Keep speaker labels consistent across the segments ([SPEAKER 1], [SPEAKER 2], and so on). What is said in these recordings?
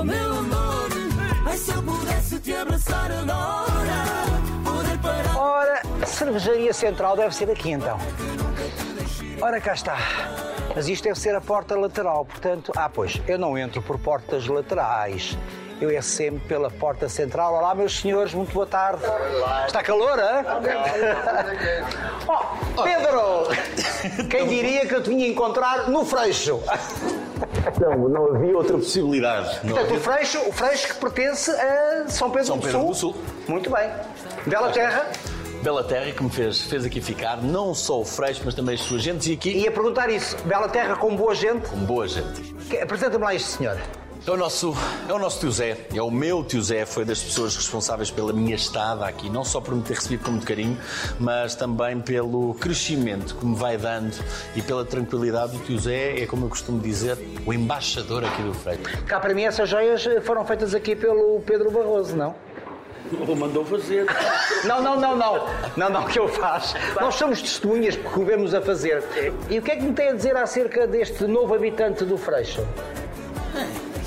[SPEAKER 1] Oh meu amor, ai se eu pudesse te abraçar agora, poder parar.
[SPEAKER 2] Ora, a cervejaria central deve ser aqui então. Ora, cá está. Mas isto deve ser a porta lateral, portanto. Ah, pois, eu não entro por portas laterais. Eu é sempre pela porta central. Olá, meus senhores, muito boa tarde. Está calor, hã? Oh, Pedro! Quem diria que eu te vinha encontrar no Freixo?
[SPEAKER 3] Não, não havia outra possibilidade. Não
[SPEAKER 2] Portanto, o
[SPEAKER 3] havia...
[SPEAKER 2] Freixo, o Freixo que pertence a São Pedro,
[SPEAKER 3] São
[SPEAKER 2] do,
[SPEAKER 3] Pedro
[SPEAKER 2] Sul.
[SPEAKER 3] do Sul.
[SPEAKER 2] Muito bem. Bela terra.
[SPEAKER 3] Bela terra que me fez, fez aqui ficar, não só o Freixo, mas também as suas gentes e aqui
[SPEAKER 2] Ia perguntar isso. Bela terra com boa gente.
[SPEAKER 3] com boa gente.
[SPEAKER 2] Apresenta-me lá este senhor.
[SPEAKER 3] É o, nosso, é o nosso tio Zé, é o meu tio Zé, foi das pessoas responsáveis pela minha estada aqui, não só por me ter recebido com muito carinho, mas também pelo crescimento que me vai dando e pela tranquilidade. O tio Zé é, como eu costumo dizer, o embaixador aqui do Freio.
[SPEAKER 2] Cá para mim essas joias foram feitas aqui pelo Pedro Barroso, não?
[SPEAKER 3] Ele mandou fazer.
[SPEAKER 2] Não, não, não, não. Não, não, que eu faço. Nós somos testemunhas porque o vemos a fazer. E o que é que me tem a dizer acerca deste novo habitante do Freixo?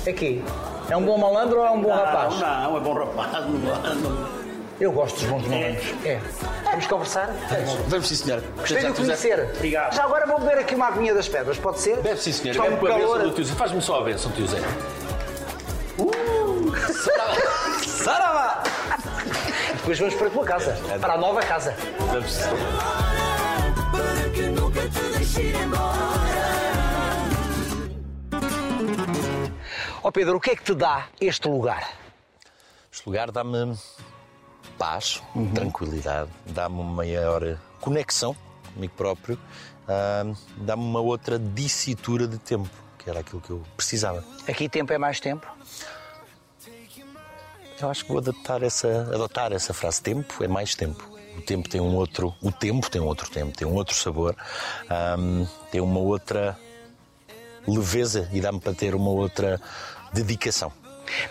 [SPEAKER 2] Aqui. É um bom malandro ou é um bom rapaz?
[SPEAKER 4] Não, é bom rapaz, não, não.
[SPEAKER 2] Eu gosto dos bons malandros. É. Vamos conversar?
[SPEAKER 3] Vamos sim, senhora.
[SPEAKER 2] Gostei de o conhecer.
[SPEAKER 4] Obrigado.
[SPEAKER 2] Já agora vou beber aqui uma aguinha das pedras, pode ser?
[SPEAKER 3] Deve sim, senhora.
[SPEAKER 2] Está
[SPEAKER 3] Bebe com a bênção
[SPEAKER 2] calor.
[SPEAKER 3] do tio Zé. Faz-me só a bênção, tio Zé.
[SPEAKER 2] Saravá! Depois vamos para a tua casa. Para a nova casa.
[SPEAKER 3] Vamos.
[SPEAKER 1] Para que nunca te deixe ir embora.
[SPEAKER 2] Ó Pedro, o que é que te dá este lugar?
[SPEAKER 3] Este lugar dá-me paz, tranquilidade, dá-me uma maior conexão comigo próprio, ah, dá-me uma outra dissitura de tempo, que era aquilo que eu precisava.
[SPEAKER 2] Aqui tempo é mais tempo?
[SPEAKER 3] Eu acho que vou adaptar essa, adotar essa frase. Tempo é mais tempo. O tempo tem um outro, o tempo tem um outro tempo, tem um outro sabor, ah, tem uma outra leveza e dá-me para ter uma outra dedicação.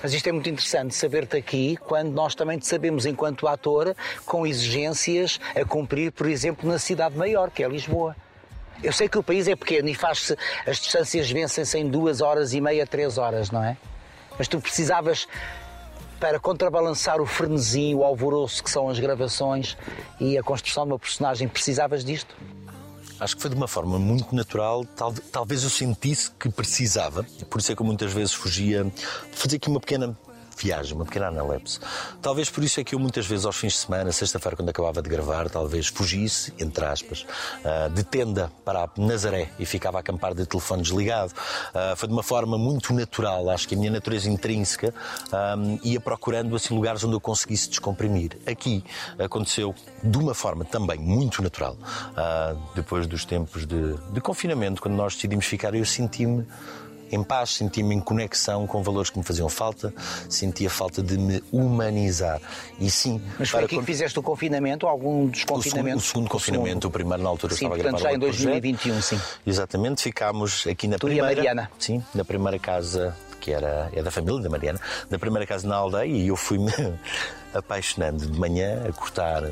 [SPEAKER 2] Mas isto é muito interessante, saber-te aqui quando nós também te sabemos enquanto ator com exigências a cumprir, por exemplo, na cidade maior, que é Lisboa. Eu sei que o país é pequeno e faz-se, as distâncias vencem-se em duas horas e meia, três horas, não é? Mas tu precisavas, para contrabalançar o frenesim, o alvoroço que são as gravações e a construção de uma personagem, precisavas disto?
[SPEAKER 3] Acho que foi de uma forma muito natural. Tal- talvez eu sentisse que precisava, por isso é que eu muitas vezes fugia. Fazer aqui uma pequena viagem, uma pequena analepse. Talvez por isso é que eu muitas vezes aos fins de semana, sexta-feira, quando acabava de gravar, talvez fugisse, entre aspas, ah, de tenda para Nazaré e ficava a acampar de telefone desligado. Ah, foi de uma forma muito natural. Acho que a minha natureza intrínseca ah, ia procurando assim lugares onde eu conseguisse descomprimir. Aqui aconteceu de uma forma também muito natural. Depois dos tempos de, de confinamento, quando nós decidimos ficar, eu senti-me em paz, senti-me em conexão com valores que me faziam falta, senti a falta de me humanizar. E sim,
[SPEAKER 2] Mas foi aqui que fizeste o confinamento, algum dos
[SPEAKER 3] o segundo, o segundo confinamento, o primeiro na altura eu
[SPEAKER 2] Sim,
[SPEAKER 3] estava a
[SPEAKER 2] portanto,
[SPEAKER 3] gravar
[SPEAKER 2] já em
[SPEAKER 3] outro projeto.
[SPEAKER 2] 2021, sim.
[SPEAKER 3] Exatamente, ficámos aqui na
[SPEAKER 2] Tu e a
[SPEAKER 3] primeira.
[SPEAKER 2] Mariana.
[SPEAKER 3] Sim, na primeira casa que era é da família da Mariana, na primeira casa na aldeia e eu fui-me apaixonando de manhã a cortar,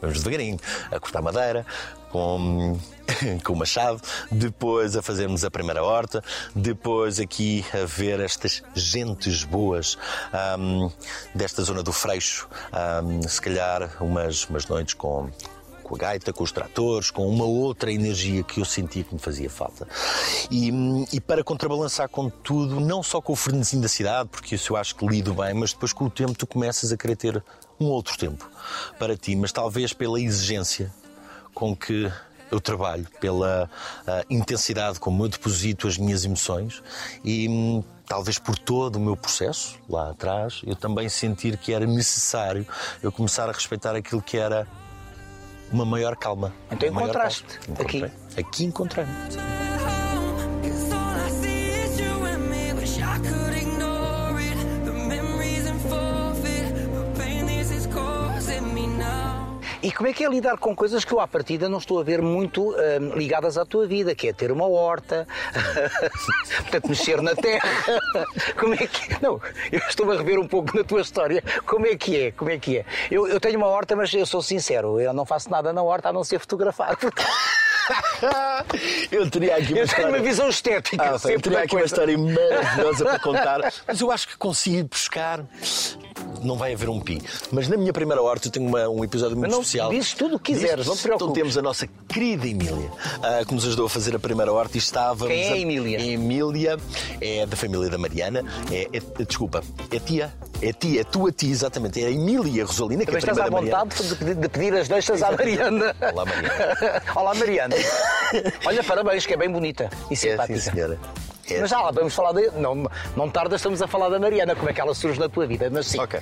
[SPEAKER 3] vamos devagarinho, a cortar madeira com com o machado, depois a fazermos a primeira horta, depois aqui a ver estas gentes boas ahm, desta zona do Freixo, ahm, se calhar umas, umas noites com com a gaita, com os tratores, com uma outra energia que eu sentia que me fazia falta. E, e para contrabalançar com tudo, não só com o frenesim da cidade, porque isso eu acho que lido bem, mas depois com o tempo tu começas a querer ter um outro tempo para ti, mas talvez pela exigência com que eu trabalho, pela ah, intensidade como eu deposito as minhas emoções e hum, talvez por todo o meu processo lá atrás, eu também sentir que era necessário eu começar a respeitar aquilo que era uma maior calma.
[SPEAKER 2] Então encontraste
[SPEAKER 3] calma.
[SPEAKER 2] aqui.
[SPEAKER 3] Encontrei. Aqui encontrei-me.
[SPEAKER 2] E como é que é lidar com coisas que eu à partida não estou a ver muito hum, ligadas à tua vida, que é ter uma horta, portanto mexer na terra. Como é que Não, eu estou a rever um pouco na tua história. Como é que é? Como é que é? Eu, eu tenho uma horta, mas eu sou sincero, eu não faço nada na horta a não ser fotografar.
[SPEAKER 3] eu teria aqui uma
[SPEAKER 2] Eu tenho uma
[SPEAKER 3] história.
[SPEAKER 2] visão estética.
[SPEAKER 3] Ah, eu teria aqui uma
[SPEAKER 2] coisa.
[SPEAKER 3] história maravilhosa para contar, mas eu acho que consigo buscar. Não vai haver um pi. Mas na minha primeira horta eu tenho uma- um episódio muito
[SPEAKER 2] Mas não,
[SPEAKER 3] especial.
[SPEAKER 2] dizes tudo o que quiseres, não te
[SPEAKER 3] Então
[SPEAKER 2] preocupes.
[SPEAKER 3] temos a nossa querida Emília, ah, que nos ajudou a fazer a primeira horta e estávamos.
[SPEAKER 2] Quem é a Emília?
[SPEAKER 3] A Emília é da família da Mariana. É, é- desculpa, é tia. É tia, é tua tia, exatamente. É a Emília Rosalina, que
[SPEAKER 2] Também
[SPEAKER 3] é a
[SPEAKER 2] estás à vontade de pedir, de pedir as deixas à Mariana.
[SPEAKER 3] Olá, Mariana.
[SPEAKER 2] Olá, Mariana. Olha, parabéns, que é bem bonita e
[SPEAKER 3] É,
[SPEAKER 2] simpática.
[SPEAKER 3] sim, senhora. É.
[SPEAKER 2] Mas já lá vamos falar de. Não, não tarda, estamos a falar da Mariana, como é que ela surge na tua vida, mas sim.
[SPEAKER 3] Ok.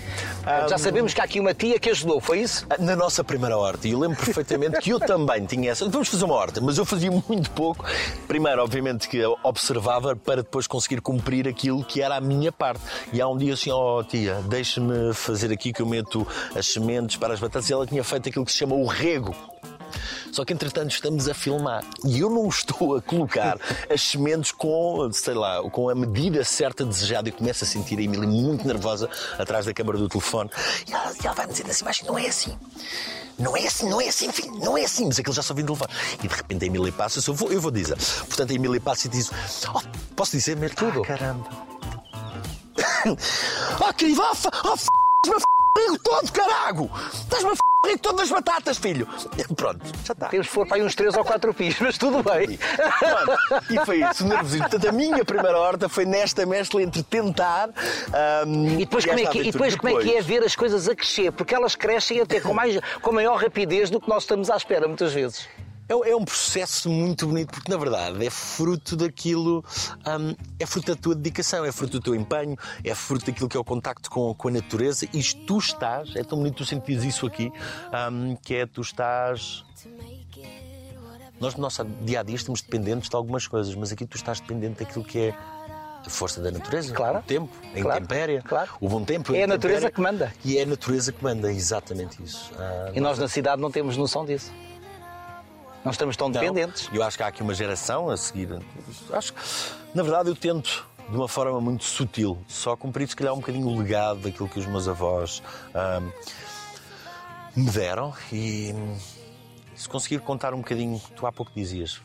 [SPEAKER 2] Já sabemos que há aqui uma tia que ajudou, foi isso?
[SPEAKER 3] Na nossa primeira horta, e eu lembro perfeitamente que eu também tinha essa. Vamos fazer uma horta, mas eu fazia muito pouco. Primeiro, obviamente, que observava para depois conseguir cumprir aquilo que era a minha parte. E há um dia assim, ó tia, deixa-me fazer aqui que eu meto as sementes para as batatas. E ela tinha feito aquilo que se chama o rego. Só que entretanto estamos a filmar e eu não estou a colocar as sementes com, sei lá, com a medida certa desejada e começo a sentir a Emília muito nervosa atrás da câmara do telefone. E ela, e ela vai-me dizendo assim, mas não é assim. Não é assim, não é assim, filho, não é assim. Mas aquilo já só vim de levar. E de repente a Emília passa, eu vou, eu vou dizer. Portanto, a Emília passa e diz: oh, Posso dizer mesmo?
[SPEAKER 2] Tudo.
[SPEAKER 3] Ah, caramba. oh, querido, oh, f- oh, f- a f- todo, carago! Estás-me a f- rico todo das batatas, filho! Pronto, já está.
[SPEAKER 2] Temos que pôr para aí uns 3 ou 4 pis, mas tudo bem.
[SPEAKER 3] Pronto, e foi isso, nervosismo. Portanto, a minha primeira horta foi nesta mescla entre tentar. ahm,
[SPEAKER 2] E depois, como é, que, e
[SPEAKER 3] aventura.
[SPEAKER 2] depois como é que é ver as coisas a crescer? Porque elas crescem até com, mais, com maior rapidez do que nós estamos à espera, muitas vezes.
[SPEAKER 3] É, é um processo muito bonito, porque na verdade é fruto daquilo, hum, é fruto da tua dedicação, é fruto do teu empenho, é fruto daquilo que é o contacto com, com a natureza. E tu estás, é tão bonito tu sentires isso aqui, hum, que é tu estás. Nós no nosso dia a dia estamos dependentes de algumas coisas, mas aqui tu estás dependente daquilo que é a força da natureza,
[SPEAKER 2] Claro.
[SPEAKER 3] o tempo, a
[SPEAKER 2] Claro.
[SPEAKER 3] intempéria,
[SPEAKER 2] Claro.
[SPEAKER 3] o bom tempo.
[SPEAKER 2] É a natureza que manda.
[SPEAKER 3] E é a natureza que manda, exatamente isso. Ah,
[SPEAKER 2] E nós na cidade não temos noção disso. Nós estamos tão
[SPEAKER 3] Não,
[SPEAKER 2] dependentes.
[SPEAKER 3] Eu acho que há aqui uma geração a seguir. Acho que, na verdade, eu tento de uma forma muito sutil, só cumprir, se calhar, um bocadinho o legado daquilo que os meus avós ahm, me deram e se conseguir contar um bocadinho, tu há pouco dizias.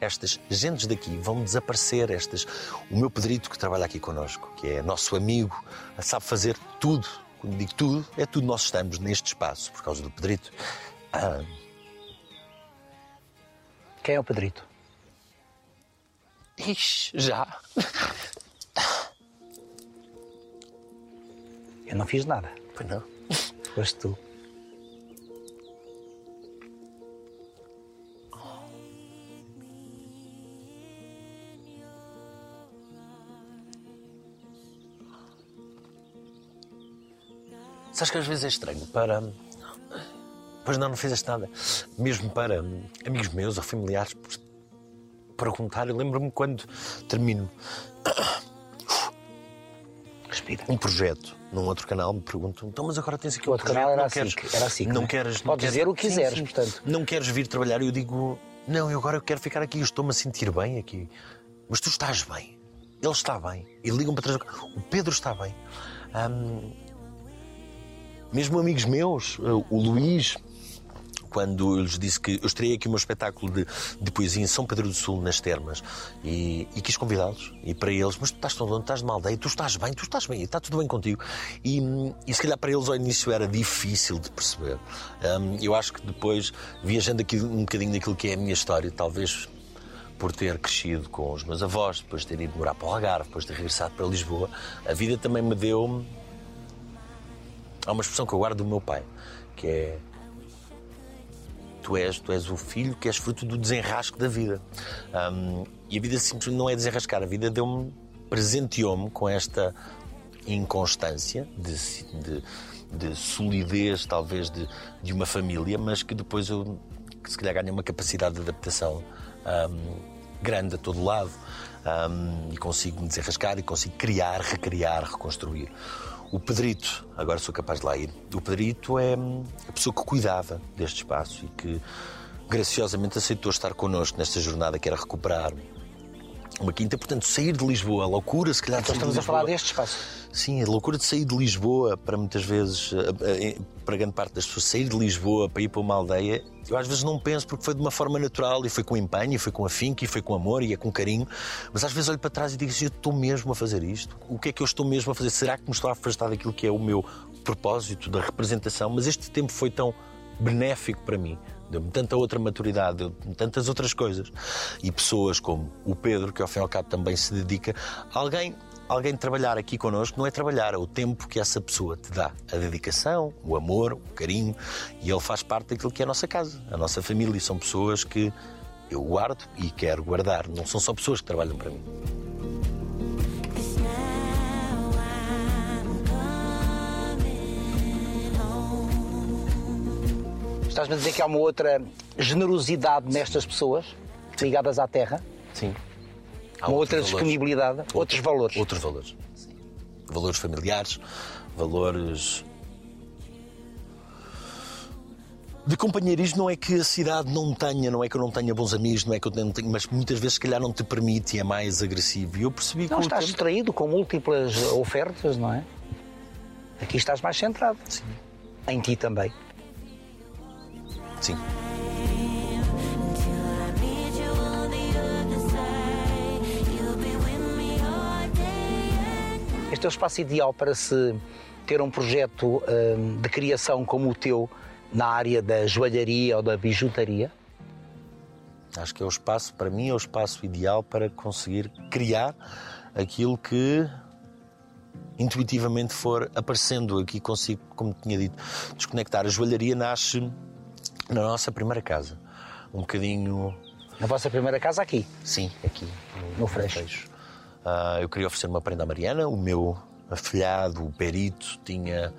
[SPEAKER 3] Estas gentes daqui vão desaparecer. Estas, o meu Pedrito que trabalha aqui connosco, que é nosso amigo, sabe fazer tudo. Quando digo tudo, é tudo. Nós estamos neste espaço por causa do Pedrito. Ah,
[SPEAKER 2] Quem é o Pedrito?
[SPEAKER 3] Ixi, já.
[SPEAKER 2] Eu não fiz nada.
[SPEAKER 3] Pois não.
[SPEAKER 2] Foste tu.
[SPEAKER 3] Sabes que às vezes é estranho para. Pois não, não fizeste nada. Mesmo para amigos meus ou familiares perguntar. Eu lembro-me quando termino
[SPEAKER 2] Respira.
[SPEAKER 3] um projeto num outro canal, me perguntam: então, mas agora tens aqui
[SPEAKER 2] O
[SPEAKER 3] um
[SPEAKER 2] outro
[SPEAKER 3] projeto,
[SPEAKER 2] canal era
[SPEAKER 3] não
[SPEAKER 2] a
[SPEAKER 3] queres,
[SPEAKER 2] SIC, era a SIC,
[SPEAKER 3] não
[SPEAKER 2] é?
[SPEAKER 3] queres, não
[SPEAKER 2] Podes
[SPEAKER 3] queres-
[SPEAKER 2] dizer o que
[SPEAKER 3] Sim,
[SPEAKER 2] quiseres,
[SPEAKER 3] sim.
[SPEAKER 2] portanto.
[SPEAKER 3] Não queres vir trabalhar? Eu digo: não, eu agora eu quero ficar aqui, eu estou-me a sentir bem aqui. Mas tu estás bem. Ele está bem. E ligam para trás. O Pedro está bem. Hum, mesmo amigos meus, eh, o Luís, quando eu lhes disse que eu estreiei aqui o meu espetáculo de, de poesia em São Pedro do Sul, nas Termas, e, e quis convidá-los. E para eles, mas tu estás tão longe, estás de uma aldeia, tu estás bem, tu estás bem, está tudo bem contigo. E, e se calhar para eles ao início era difícil de perceber. Hum, eu acho que depois, viajando aqui um bocadinho daquilo que é a minha história, talvez por ter crescido com os meus avós, depois de ter ido morar para o Algarve, depois de ter regressado para Lisboa, a vida também me deu. Há uma expressão que eu guardo do meu pai, que é tu és, tu és o filho que és fruto do desenrasque da vida. Hum, e a vida simplesmente não é desenrascar, a vida deu-me, presenteou-me com esta inconstância de, de, de solidez, talvez, de, de uma família, mas que depois eu, que se calhar, ganha uma capacidade de adaptação hum, grande a todo lado hum, e consigo me desenrascar e consigo criar, recriar, reconstruir. O Pedrito, agora sou capaz de lá ir. O Pedrito é hum, a pessoa que cuidava deste espaço e que graciosamente aceitou estar connosco nesta jornada que era recuperar uma quinta, portanto, sair de Lisboa, a loucura, se calhar. de
[SPEAKER 2] Então estamos a falar deste espaço.
[SPEAKER 3] Sim, a loucura de sair de Lisboa para muitas vezes, eh, eh, para grande parte das pessoas, sair de Lisboa para ir para uma aldeia, eu às vezes não penso porque foi de uma forma natural e foi com empenho, e foi com afinco, e foi com amor e é com carinho, mas às vezes olho para trás e digo assim: eu estou mesmo a fazer isto? O que é que eu estou mesmo a fazer? Será que me estou a afastar daquilo que é o meu propósito, da representação? Mas este tempo foi tão benéfico para mim. Deu-me tanta outra maturidade, deu-me tantas outras coisas. E pessoas como o Pedro, que ao fim e ao cabo também se dedica, alguém alguém trabalhar aqui connosco não é trabalhar, é o tempo que essa pessoa te dá. A dedicação, o amor, o carinho. E ele faz parte daquilo que é a nossa casa, a nossa família. E são pessoas que eu guardo e quero guardar. Não são só pessoas que trabalham para mim.
[SPEAKER 2] Estás-me a dizer que há uma outra generosidade nestas pessoas ligadas à terra?
[SPEAKER 3] Sim. Há
[SPEAKER 2] Uma
[SPEAKER 3] outros
[SPEAKER 2] outra
[SPEAKER 3] valores.
[SPEAKER 2] disponibilidade? Outros valores?
[SPEAKER 3] Outros valores. Sim. Valores familiares, valores. De companheirismo não é que a cidade não tenha, não é que eu não tenha bons amigos, não é que eu não tenha, mas muitas vezes se calhar não te permite e é mais agressivo. E eu percebi que
[SPEAKER 2] Não estás
[SPEAKER 3] tempo-
[SPEAKER 2] distraído com múltiplas ofertas, não é? Aqui estás mais centrado.
[SPEAKER 3] Sim.
[SPEAKER 2] Em ti também.
[SPEAKER 3] Sim.
[SPEAKER 2] Este é o espaço ideal para se ter um projeto hum, de criação como o teu na área da joalharia ou da bijutaria.
[SPEAKER 3] Acho que é o espaço, para mim, é o espaço ideal para conseguir criar aquilo que intuitivamente for aparecendo aqui consigo, como tinha dito, desconectar. A joalharia nasce na nossa primeira casa. Um bocadinho,
[SPEAKER 2] Na vossa primeira casa aqui.
[SPEAKER 3] sim, aqui
[SPEAKER 2] No Freixo.
[SPEAKER 3] Ah, eu queria oferecer uma prenda à Mariana. O meu afilhado, o perito, tinha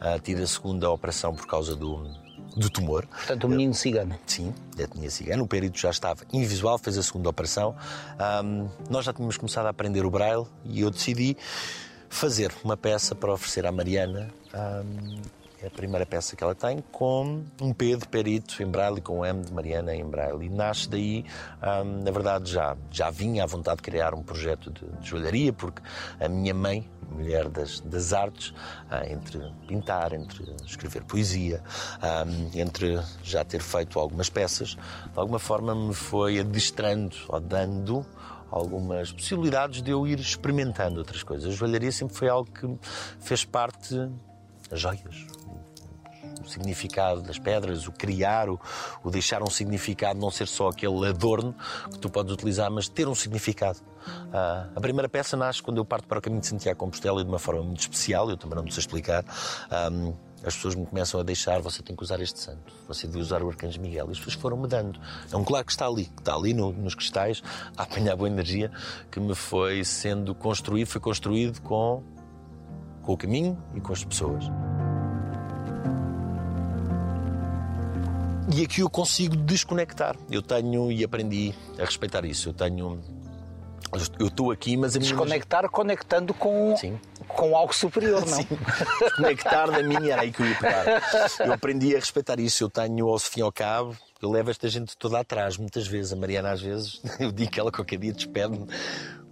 [SPEAKER 3] ah, tido a segunda operação por causa do, do tumor.
[SPEAKER 2] Portanto, o menino cigano.
[SPEAKER 3] Sim, já tinha cigano. O perito já estava invisual, fez a segunda operação. Ahm, nós já tínhamos começado a aprender o braille e eu decidi fazer uma peça para oferecer à Mariana. É a primeira peça que ela tem, com um P de perito em braille com um M de Mariana em braille. E nasce daí, ahm, na verdade, já, já vinha à vontade de criar um projeto de, de joalharia, porque a minha mãe, mulher das, das artes, ah, entre pintar, entre escrever poesia, ah, entre já ter feito algumas peças, de alguma forma me foi adestrando ou dando algumas possibilidades de eu ir experimentando outras coisas. A joalharia sempre foi algo que fez parte das joias, o significado das pedras, o criar, o, o deixar um significado, não ser só aquele adorno que tu podes utilizar, mas ter um significado. Ah, a primeira peça nasce quando eu parto para o caminho de Santiago Compostela e de uma forma muito especial, eu também não me sei explicar. Ah, as pessoas me começam a deixar, você tem que usar este santo, você deve usar o Arcanjo Miguel. E as pessoas foram-me dando. É um colar que está ali, que está ali no- nos cristais, a apanhar boa energia, que me foi sendo construído, foi construído com, com o caminho e com as pessoas. E aqui eu consigo desconectar. Eu tenho e aprendi a respeitar isso. Eu tenho. Eu estou aqui, mas a minha.
[SPEAKER 2] Desconectar conectando com,
[SPEAKER 3] Sim.
[SPEAKER 2] com algo superior, não?
[SPEAKER 3] Sim. Desconectar da minha era aí que eu ia pegar. Eu aprendi a respeitar isso. Eu tenho, ao fim e ao cabo, eu levo esta gente toda atrás, muitas vezes. A Mariana, às vezes, eu digo que ela qualquer dia despede-me,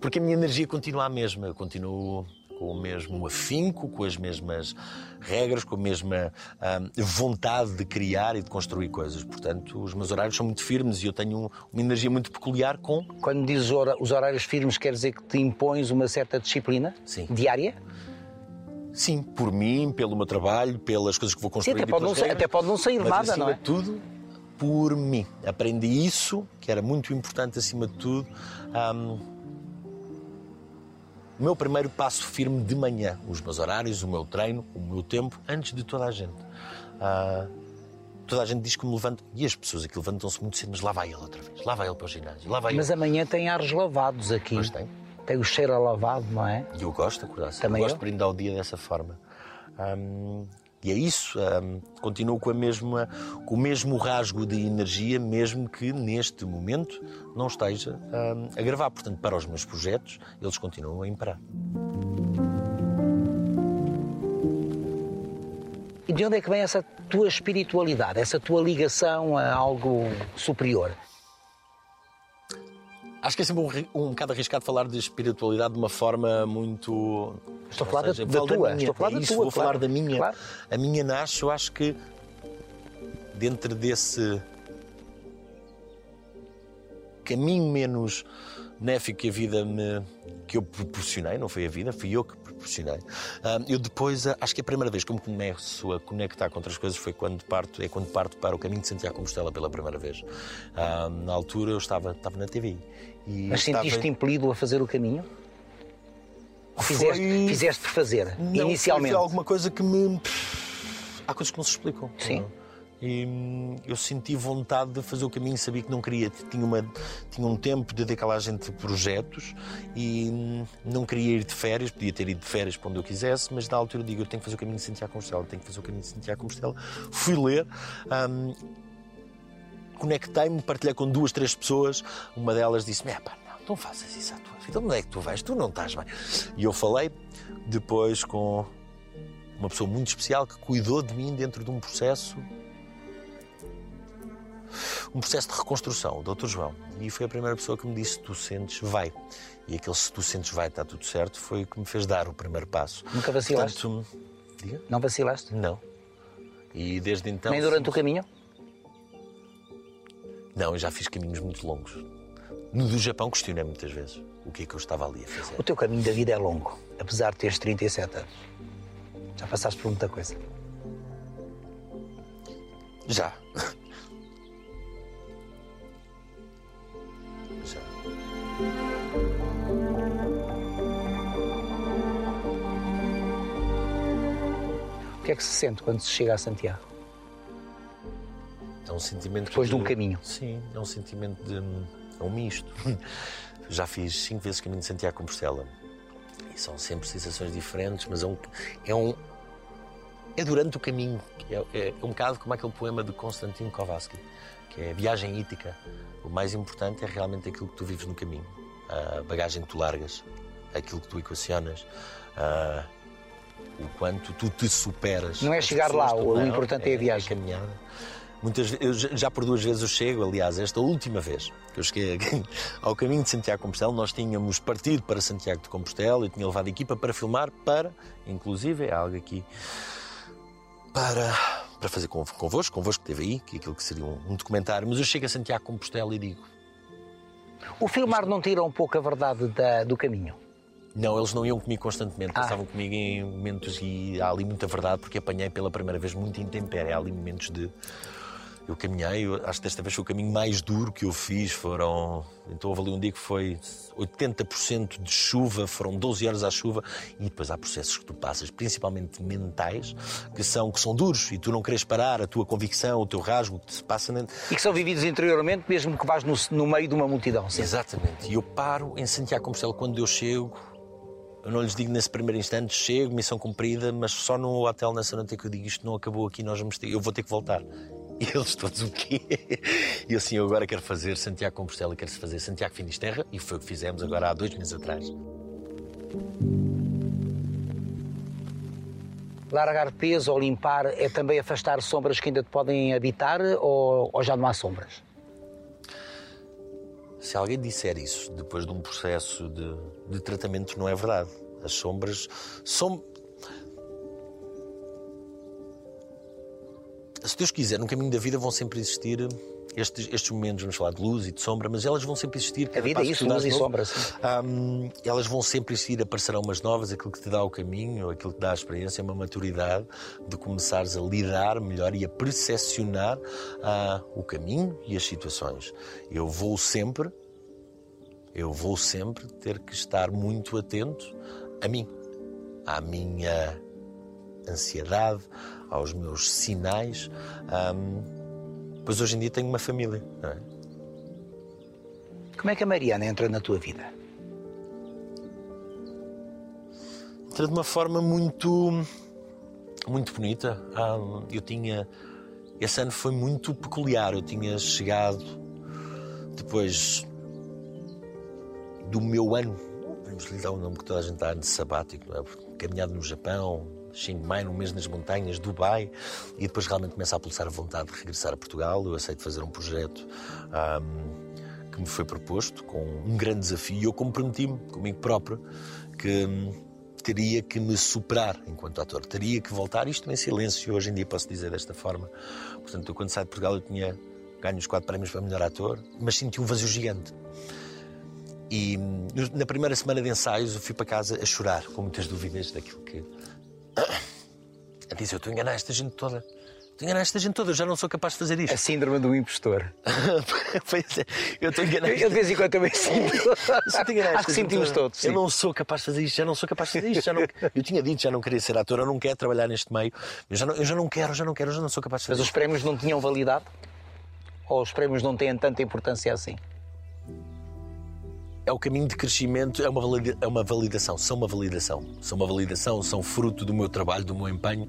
[SPEAKER 3] porque a minha energia continua a mesma. Eu continuo com o mesmo afinco, com as mesmas regras, com a mesma hum, vontade de criar e de construir coisas. Portanto, os meus horários são muito firmes e eu tenho uma energia muito peculiar com
[SPEAKER 2] Quando dizes os horários firmes, quer dizer que te impões uma certa disciplina
[SPEAKER 3] Sim.
[SPEAKER 2] diária?
[SPEAKER 3] Sim, por mim, pelo meu trabalho, pelas coisas que vou
[SPEAKER 2] Sim,
[SPEAKER 3] construir.
[SPEAKER 2] até
[SPEAKER 3] e
[SPEAKER 2] pode, não
[SPEAKER 3] regras,
[SPEAKER 2] até pode não sair
[SPEAKER 3] mas
[SPEAKER 2] nada, não é?
[SPEAKER 3] de tudo, por mim. Aprendi isso, que era muito importante acima de tudo. Ahm, o meu primeiro passo firme de manhã, os meus horários, o meu treino, o meu tempo, antes de toda a gente. Ah, toda a gente diz que me levanto, e as pessoas aqui levantam-se muito cedo, mas lá vai ele outra vez, lá vai ele para o ginásio, lá vai
[SPEAKER 2] Mas
[SPEAKER 3] ele.
[SPEAKER 2] amanhã tem ares lavados aqui.
[SPEAKER 3] Pois tem.
[SPEAKER 2] Tem o cheiro a lavado, não é?
[SPEAKER 3] E eu gosto de acordar cedo.
[SPEAKER 2] Também
[SPEAKER 3] eu gosto
[SPEAKER 2] eu.
[SPEAKER 3] de brindar o dia dessa forma. Hum, e é isso. hum, continuo com, a mesma, com o mesmo rasgo de energia, mesmo que neste momento não esteja hum, a gravar. Portanto, para os meus projetos, eles continuam a imperar.
[SPEAKER 2] E de onde é que vem essa tua espiritualidade, essa tua ligação a algo superior?
[SPEAKER 3] Acho que é sempre um, um bocado arriscado falar de espiritualidade de uma forma muito.
[SPEAKER 2] Estou a falar da-
[SPEAKER 3] seja,
[SPEAKER 2] da
[SPEAKER 3] falo
[SPEAKER 2] tua,
[SPEAKER 3] minha,
[SPEAKER 2] estou a falar
[SPEAKER 3] é
[SPEAKER 2] da
[SPEAKER 3] isso,
[SPEAKER 2] tua,
[SPEAKER 3] Vou
[SPEAKER 2] claro,
[SPEAKER 3] falar da minha.
[SPEAKER 2] claro.
[SPEAKER 3] A minha nasce, eu acho que dentro desse caminho menos benéfico que a vida me que eu proporcionei, não foi a vida, fui eu que proporcionei. Eu depois ah, acho que a primeira vez que eu me começo a conectar com outras coisas foi quando parto, é quando parto para o caminho de Santiago Compostela pela primeira vez. Na altura eu estava, estava na TV. E
[SPEAKER 2] Mas
[SPEAKER 3] estava...
[SPEAKER 2] sentiste impelido a fazer o caminho? Ou fizeste,
[SPEAKER 3] Foi-
[SPEAKER 2] fizeste por fazer,
[SPEAKER 3] Não,
[SPEAKER 2] inicialmente?
[SPEAKER 3] Foi alguma coisa que me. Há coisas que não se explicam.
[SPEAKER 2] Sim.
[SPEAKER 3] não? E hum, eu senti vontade de fazer o caminho, sabia que não queria. Tinha, uma, tinha um tempo de decalagem de projetos e hum, não queria ir de férias, podia ter ido de férias para onde eu quisesse, mas na altura eu digo: eu tenho que fazer o caminho de Santiago Compostela, tenho que fazer o caminho de Santiago Compostela. Fui ler. hum, Conectei-me, partilhei com duas, três pessoas. Uma delas disse-me: é pá, não, não faças isso à tua vida. Onde é que tu vais? Tu não estás bem. E eu falei depois com uma pessoa muito especial que cuidou de mim dentro de um processo um processo de reconstrução, o Dr. João. E foi a primeira pessoa que me disse: Tu sentes, vai. E aquele se tu sentes, vai, está tudo certo, foi o que me fez dar o primeiro passo.
[SPEAKER 2] Nunca vacilaste?
[SPEAKER 3] Portanto, diga?
[SPEAKER 2] Não vacilaste?
[SPEAKER 3] Não. E desde então.
[SPEAKER 2] Nem durante o caminho?
[SPEAKER 3] Não, eu já fiz caminhos muito longos. No do Japão questionei muitas vezes o que é que eu estava ali a fazer.
[SPEAKER 2] O teu caminho da vida é longo, apesar de teres 37 anos. Já passaste por muita coisa.
[SPEAKER 3] Já. Já.
[SPEAKER 2] O que é que se sente quando se chega a Santiago?
[SPEAKER 3] É um sentimento
[SPEAKER 2] Depois de um caminho.
[SPEAKER 3] Sim, é um sentimento de. É um misto. Já fiz cinco vezes caminho de Santiago Compostela. E são sempre sensações diferentes, mas é um. É, um, é durante o caminho. É, é, é um bocado como aquele poema de Konstantin Kovacsky, que é a viagem ítica. O mais importante é realmente aquilo que tu vives no caminho. A bagagem que tu largas, aquilo que tu equacionas. a- o quanto tu te superas.
[SPEAKER 2] Não é chegar lá, o
[SPEAKER 3] não,
[SPEAKER 2] importante é a viagem.
[SPEAKER 3] caminhada. Muitas eu já por duas vezes eu chego, aliás, esta última vez que eu cheguei ao caminho de Santiago de Compostela, nós tínhamos partido para Santiago de Compostela e tinha levado a equipa para filmar, para, inclusive, é algo aqui para, para fazer con- convosco, convosco aí, que é aquilo que seria um, um documentário, mas eu chego a Santiago de Compostela e digo:
[SPEAKER 2] O filmar não tira um pouco a verdade da- do caminho?
[SPEAKER 3] Não, eles não iam comigo constantemente,
[SPEAKER 2] Ah.
[SPEAKER 3] passavam comigo em momentos e há ali muita verdade, porque apanhei pela primeira vez muito intempérie. Há ali momentos de. Eu caminhei, eu acho que desta vez foi o caminho mais duro que eu fiz. Foram. Então houve ali um dia que foi 80% de chuva, foram 12 horas à chuva, e depois há processos que tu passas, principalmente mentais, que são, que são duros, e tu não queres parar, a tua convicção, o teu rasgo, que se passa. na-
[SPEAKER 2] E que são vividos interiormente, mesmo que vás no, no meio de uma multidão. Sim.
[SPEAKER 3] Exatamente. E eu paro em Santiago Compostela quando eu chego. Eu não lhes digo nesse primeiro instante, chego, missão cumprida, mas só no hotel nessa noite é que eu digo isto não acabou aqui, nós vamos ter, eu vou ter que voltar. E eles todos o quê? E assim, eu agora quero fazer Santiago Compostela, quero fazer Santiago Finisterra, e foi o que fizemos agora há dois meses atrás.
[SPEAKER 2] Largar peso ou limpar é também afastar sombras que ainda te podem habitar ou, ou já não há sombras?
[SPEAKER 3] Se alguém disser isso depois de um processo de, de tratamento, não é verdade. As sombras são. Se Deus quiser, no caminho da vida vão sempre existir estes, estes momentos, vamos falar de luz e de sombra, mas elas vão sempre existir.
[SPEAKER 2] A vida é isso, luz e sombra, sim.
[SPEAKER 3] Hum, elas vão sempre existir, aparecerão umas novas, aquilo que te dá o caminho, aquilo que te dá a experiência, é uma maturidade de começares a lidar melhor e a percepcionar ah, o caminho e as situações. Eu vou sempre, eu vou sempre ter que estar muito atento a mim, à minha ansiedade, aos meus sinais. Hum, pois hoje em dia tenho uma família, é?
[SPEAKER 2] Como é que a Mariana entra na tua vida?
[SPEAKER 3] Entra de uma forma muito muito bonita. Ah, eu tinha esse ano foi muito peculiar. Eu tinha chegado depois do meu ano, vamos lhe dar o nome que toda a gente dá, ano de sabático, não é? caminhado no Japão, Chiang Mai, num mês nas montanhas, Dubai, e depois realmente começa a pulsar a vontade de regressar a Portugal. Eu aceito fazer um projeto ahm, que me foi proposto, com um grande desafio, e eu comprometi-me comigo próprio que hum, teria que me superar enquanto ator, teria que voltar, isto em silêncio, hoje em dia posso dizer desta forma. Portanto, eu quando saí de Portugal eu tinha ganho os quatro prémios para melhor ator, mas senti um vazio gigante. E hum, na primeira semana de ensaios eu fui para casa a chorar, com muitas dúvidas daquilo que. A dizer, eu estou a enganar esta gente toda. Estou a enganar esta gente toda, eu já não sou capaz de fazer isto.
[SPEAKER 2] A síndrome do impostor.
[SPEAKER 3] Pois é, eu estou a enganar
[SPEAKER 2] Eu, eu de vez em quando também sinto.
[SPEAKER 3] Eu
[SPEAKER 2] Acho que sentimos todos.
[SPEAKER 3] Eu
[SPEAKER 2] sim.
[SPEAKER 3] não sou capaz de fazer isto, já não sou capaz de fazer isto. Já não... Eu tinha dito, já não queria ser ator, eu não quero trabalhar neste meio. Eu já não, eu já não quero, já não quero, eu já não sou capaz de
[SPEAKER 2] Mas
[SPEAKER 3] fazer
[SPEAKER 2] os
[SPEAKER 3] isto.
[SPEAKER 2] prémios não tinham validade? Ou os prémios não têm tanta importância assim?
[SPEAKER 3] É o caminho de crescimento, é uma, valida- é uma validação, são uma validação. São uma validação, são fruto do meu trabalho, do meu empenho,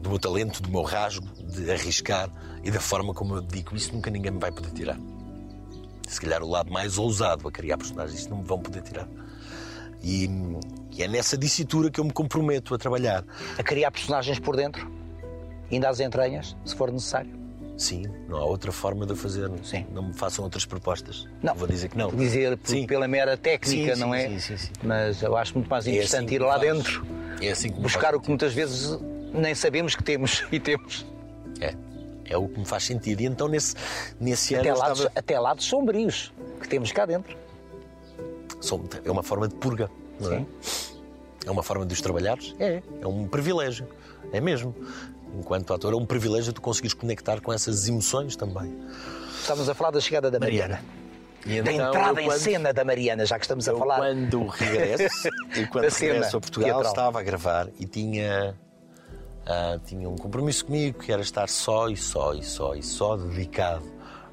[SPEAKER 3] do meu talento, do meu rasgo, de arriscar e da forma como eu digo. Isso nunca ninguém me vai poder tirar. Se calhar o lado mais ousado a criar personagens, isso não me vão poder tirar. E, e é nessa dicitura que eu me comprometo a trabalhar.
[SPEAKER 2] A criar personagens por dentro? Ainda às entranhas, se for necessário?
[SPEAKER 3] Sim, não há outra forma de fazer.
[SPEAKER 2] Sim.
[SPEAKER 3] Não me façam outras propostas.
[SPEAKER 2] Não.
[SPEAKER 3] Vou dizer que não.
[SPEAKER 2] Dizer por-
[SPEAKER 3] Sim.
[SPEAKER 2] pela mera técnica,
[SPEAKER 3] Sim,
[SPEAKER 2] não é?
[SPEAKER 3] sim, sim, sim.
[SPEAKER 2] Mas eu acho muito mais
[SPEAKER 3] É
[SPEAKER 2] interessante
[SPEAKER 3] assim
[SPEAKER 2] ir lá
[SPEAKER 3] faz.
[SPEAKER 2] dentro,
[SPEAKER 3] É assim que
[SPEAKER 2] buscar
[SPEAKER 3] faz
[SPEAKER 2] o que muitas vezes nem sabemos que temos e temos.
[SPEAKER 3] É. É o que me faz sentido. E então nesse, nesse ano
[SPEAKER 2] Até
[SPEAKER 3] eu
[SPEAKER 2] lados,
[SPEAKER 3] estava...
[SPEAKER 2] até lados sombrios que temos cá dentro.
[SPEAKER 3] É uma forma de purga, não é? É uma forma de os trabalhares? É. É um privilégio. É mesmo. Enquanto ator, é um privilégio tu conseguires conectar com essas emoções também.
[SPEAKER 2] Estamos a falar da chegada da Mariana. Da
[SPEAKER 3] então,
[SPEAKER 2] entrada
[SPEAKER 3] eu
[SPEAKER 2] em
[SPEAKER 3] quando-
[SPEAKER 2] cena da Mariana, já que estamos a falar.
[SPEAKER 3] quando regresso, e quando
[SPEAKER 2] Da
[SPEAKER 3] regresso a Portugal,
[SPEAKER 2] teatral.
[SPEAKER 3] estava a gravar e tinha, ah, tinha um compromisso comigo que era estar só e só e só e só dedicado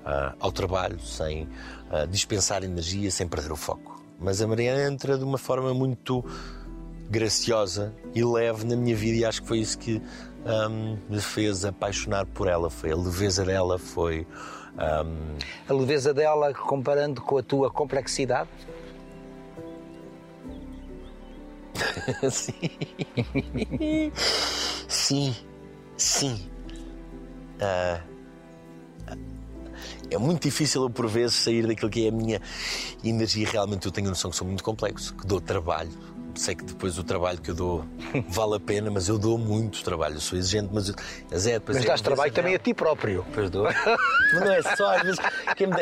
[SPEAKER 3] ah, ao trabalho, sem ah, dispensar energia, sem perder o foco. Mas a Mariana entra de uma forma muito graciosa e leve na minha vida e acho que foi isso que ahm, me fez apaixonar por ela. Foi a leveza dela, foi. ahm,
[SPEAKER 2] A leveza dela comparando com a tua complexidade.
[SPEAKER 3] sim. sim, sim. Ah, é muito difícil eu, por vezes, sair daquilo que é a minha energia. Realmente, eu tenho a noção que sou muito complexo, que dou trabalho. Sei que depois o trabalho que eu dou vale a pena, mas eu dou muito trabalho. Eu sou exigente, mas. Eu... Mas, é, depois
[SPEAKER 2] Mas
[SPEAKER 3] é
[SPEAKER 2] dás trabalho
[SPEAKER 3] leveza
[SPEAKER 2] também a ti próprio.
[SPEAKER 3] Pois dou. mas não é só, às vezes. Quem me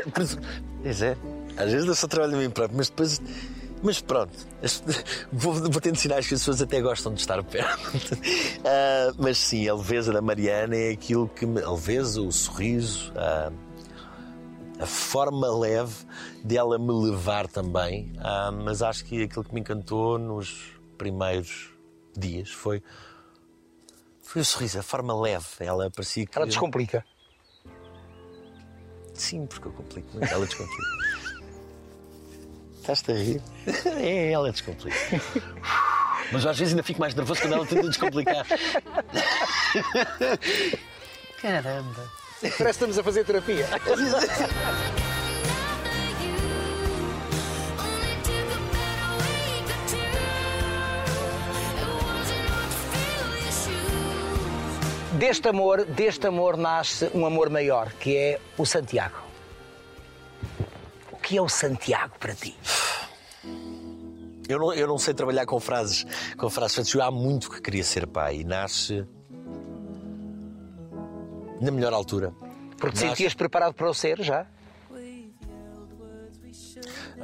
[SPEAKER 3] Pois é. Às vezes eu só trabalho a mim próprio, mas depois. Mas pronto, vou, vou tendo sinais que as pessoas até gostam de estar perto. Ah, mas sim, a leveza da Mariana é aquilo que me. A leveza, o sorriso, a, a forma leve dela me levar também. Ah, mas acho que aquilo que me encantou nos primeiros dias foi. Foi o sorriso, a forma leve. Ela parecia que.
[SPEAKER 2] Ela descomplica.
[SPEAKER 3] Sim, porque eu complico muito. Ela descomplica. Estás-te a rir? É, ela descomplica. Mas às vezes ainda fico mais nervoso quando ela tenta descomplicar. Caramba.
[SPEAKER 2] Parece que estamos a fazer terapia. Deste amor, deste amor nasce um amor maior, que é o Santiago. O que é o Santiago para ti?
[SPEAKER 3] Eu não, eu não sei trabalhar com frases, com frases feitas. Eu há muito que queria ser pai e nasce na melhor altura.
[SPEAKER 2] Porque te
[SPEAKER 3] Nasce-
[SPEAKER 2] sentias preparado para o ser já?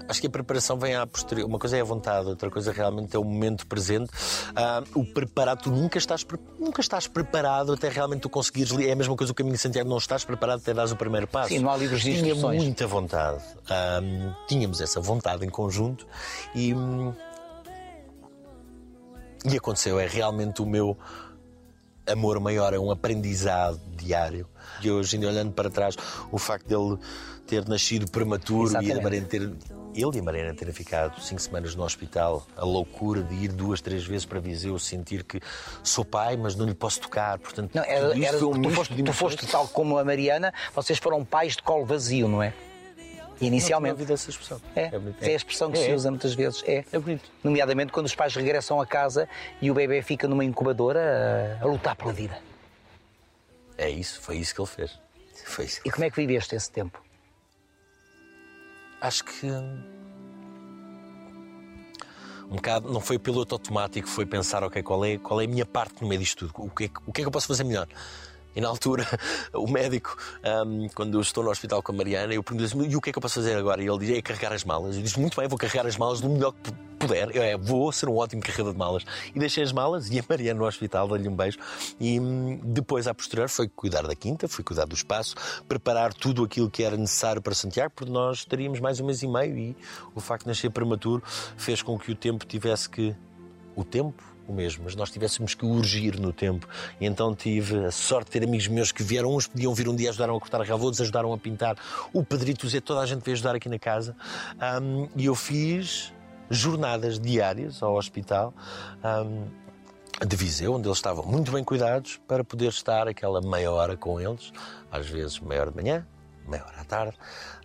[SPEAKER 3] Acho que a preparação vem à posterior. Uma coisa é a vontade, outra coisa realmente é o momento presente. Ah, o preparado, tu nunca estás, nunca estás preparado até realmente tu conseguires. É a mesma coisa o caminho de Santiago, não estás preparado até dares o primeiro passo.
[SPEAKER 2] Sim, não há livros de
[SPEAKER 3] Tinha muita vontade. Ah, tínhamos essa vontade em conjunto e. hum, E aconteceu, é realmente o meu amor maior, é um aprendizado diário. E hoje, ainda olhando para trás, o facto dele ter nascido prematuro e a
[SPEAKER 2] Exatamente.
[SPEAKER 3] Mariana ter. Ele e a Mariana terem ficado cinco semanas no hospital, a loucura de ir duas, três vezes para Viseu, sentir que sou pai, mas não lhe posso tocar. Portanto,
[SPEAKER 2] Não, era, era-
[SPEAKER 3] um
[SPEAKER 2] tu, foste, tu foste tal como a Mariana, vocês foram pais de colo vazio, não é? Inicialmente.
[SPEAKER 3] Não tinha ouvido essa expressão.
[SPEAKER 2] É,
[SPEAKER 3] bonito.
[SPEAKER 2] é a expressão que se
[SPEAKER 3] É.
[SPEAKER 2] usa muitas vezes. É.
[SPEAKER 3] É bonito.
[SPEAKER 2] Nomeadamente quando os pais regressam a casa e o bebê fica numa incubadora a, a lutar pela vida.
[SPEAKER 3] É isso, foi isso que ele fez. Foi isso.
[SPEAKER 2] E como é que viveste esse tempo?
[SPEAKER 3] acho que. hum, Um bocado, não foi piloto automático, foi pensar, ok, qual é, qual é a minha parte no meio disto tudo? O que, é, que- o que é que eu posso fazer melhor? E na altura, o médico, hum, quando eu estou no hospital com a Mariana, eu pergunto-lhe assim, e o que é que eu posso fazer agora? E ele diz, é carregar as malas. Eu disse, muito bem, vou carregar as malas do melhor que pu- puder. Eu, é, vou ser um ótimo carregador de malas. E deixei as malas e a Mariana no hospital, dei-lhe um beijo. E hum, depois, a posterior, foi cuidar da quinta, fui cuidar do espaço, preparar tudo aquilo que era necessário para Santiago, porque nós teríamos mais um mês e meio e o facto de nascer prematuro fez com que o tempo tivesse que. O tempo? O mesmo, mas nós tivéssemos que urgir no tempo. E então tive a sorte de ter amigos meus que vieram, uns podiam vir um dia, ajudaram a cortar ravodos, ajudaram a pintar. O Pedrito Zé, toda a gente veio ajudar aqui na casa. Hum, e eu fiz jornadas diárias ao hospital. hum, de Viseu, onde eles estavam muito bem cuidados para poder estar aquela meia hora com eles, às vezes meia hora de manhã, meia hora à tarde,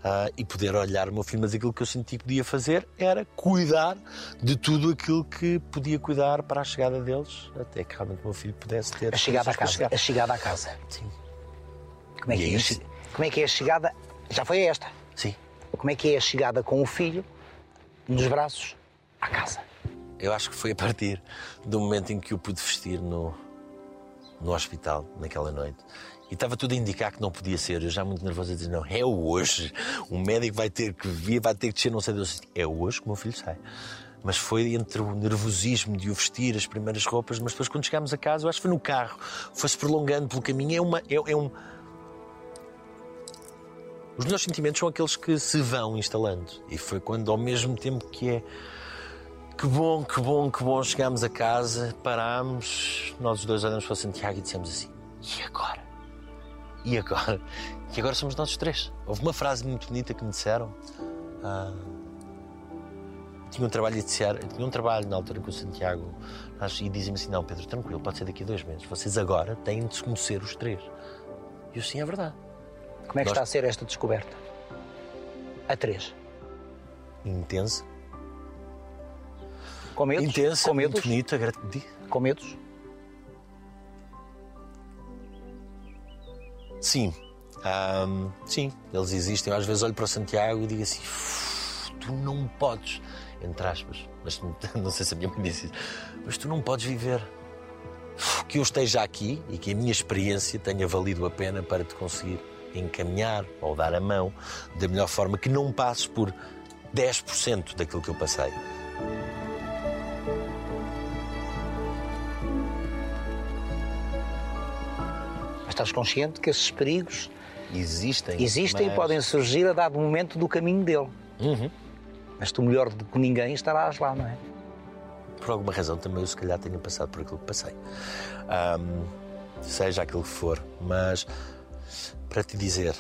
[SPEAKER 3] ah, e poder olhar o meu filho. Mas aquilo que eu senti que podia fazer era cuidar de tudo aquilo que podia cuidar para a chegada deles, até que realmente o meu filho pudesse ter.
[SPEAKER 2] A chegada à casa. A chegada à casa.
[SPEAKER 3] Sim.
[SPEAKER 2] Como é, que
[SPEAKER 3] é
[SPEAKER 2] é, che- como é que é a chegada? Já foi esta.
[SPEAKER 3] Sim.
[SPEAKER 2] Como é que é a chegada com o filho nos braços à casa?
[SPEAKER 3] Eu acho que foi a partir do momento em que o pude vestir no, no hospital, naquela noite. E estava tudo a indicar que não podia ser. Eu já muito nervoso a dizer: não, é hoje. O médico vai ter que vir, vai ter que descer, não sei Deus. É hoje que o meu filho sai. Mas foi entre o nervosismo de o vestir, as primeiras roupas, mas depois quando chegámos a casa, eu acho que foi no carro, foi-se prolongando pelo caminho. É, uma, é, é um. Os meus sentimentos são aqueles que se vão instalando. E foi quando, ao mesmo tempo que é. Que bom, que bom, que bom. Chegámos a casa, parámos, nós os dois olhamos para o Santiago e dissemos assim: e agora? E agora? E agora somos nós os três. Houve uma frase muito bonita que me disseram. ah, tinha um trabalho iniciar, tinha um trabalho na altura com o Santiago e dizem-me assim: não, Pedro, tranquilo, pode ser daqui a dois meses. Vocês agora têm de se conhecer os três. E eu, sim, é verdade.
[SPEAKER 2] Como é que
[SPEAKER 3] Nós-
[SPEAKER 2] está a ser esta descoberta? A três.
[SPEAKER 3] Intensa,
[SPEAKER 2] Com medos?
[SPEAKER 3] intensa,
[SPEAKER 2] com
[SPEAKER 3] muito
[SPEAKER 2] medos?
[SPEAKER 3] bonita, grati-
[SPEAKER 2] Com medos?
[SPEAKER 3] Sim. Ahm, sim, eles existem. Eu às vezes olho para o Santiago e digo assim: "Uf, tu não podes, entre aspas, mas não sei se a minha mãe disse isso, mas tu não podes viver. Que eu esteja aqui e que a minha experiência tenha valido a pena para te conseguir encaminhar ou dar a mão da melhor forma, que não passes por 10% daquilo que eu passei.
[SPEAKER 2] Estás consciente que esses perigos
[SPEAKER 3] Existem.
[SPEAKER 2] existem e
[SPEAKER 3] mas-
[SPEAKER 2] podem surgir a dado momento do caminho dele.
[SPEAKER 3] Uhum.
[SPEAKER 2] Mas tu, melhor do que ninguém, estarás lá, não é?
[SPEAKER 3] por alguma razão também eu se calhar tenho passado por aquilo que passei. Ahm, seja aquilo que for. Mas para te dizer,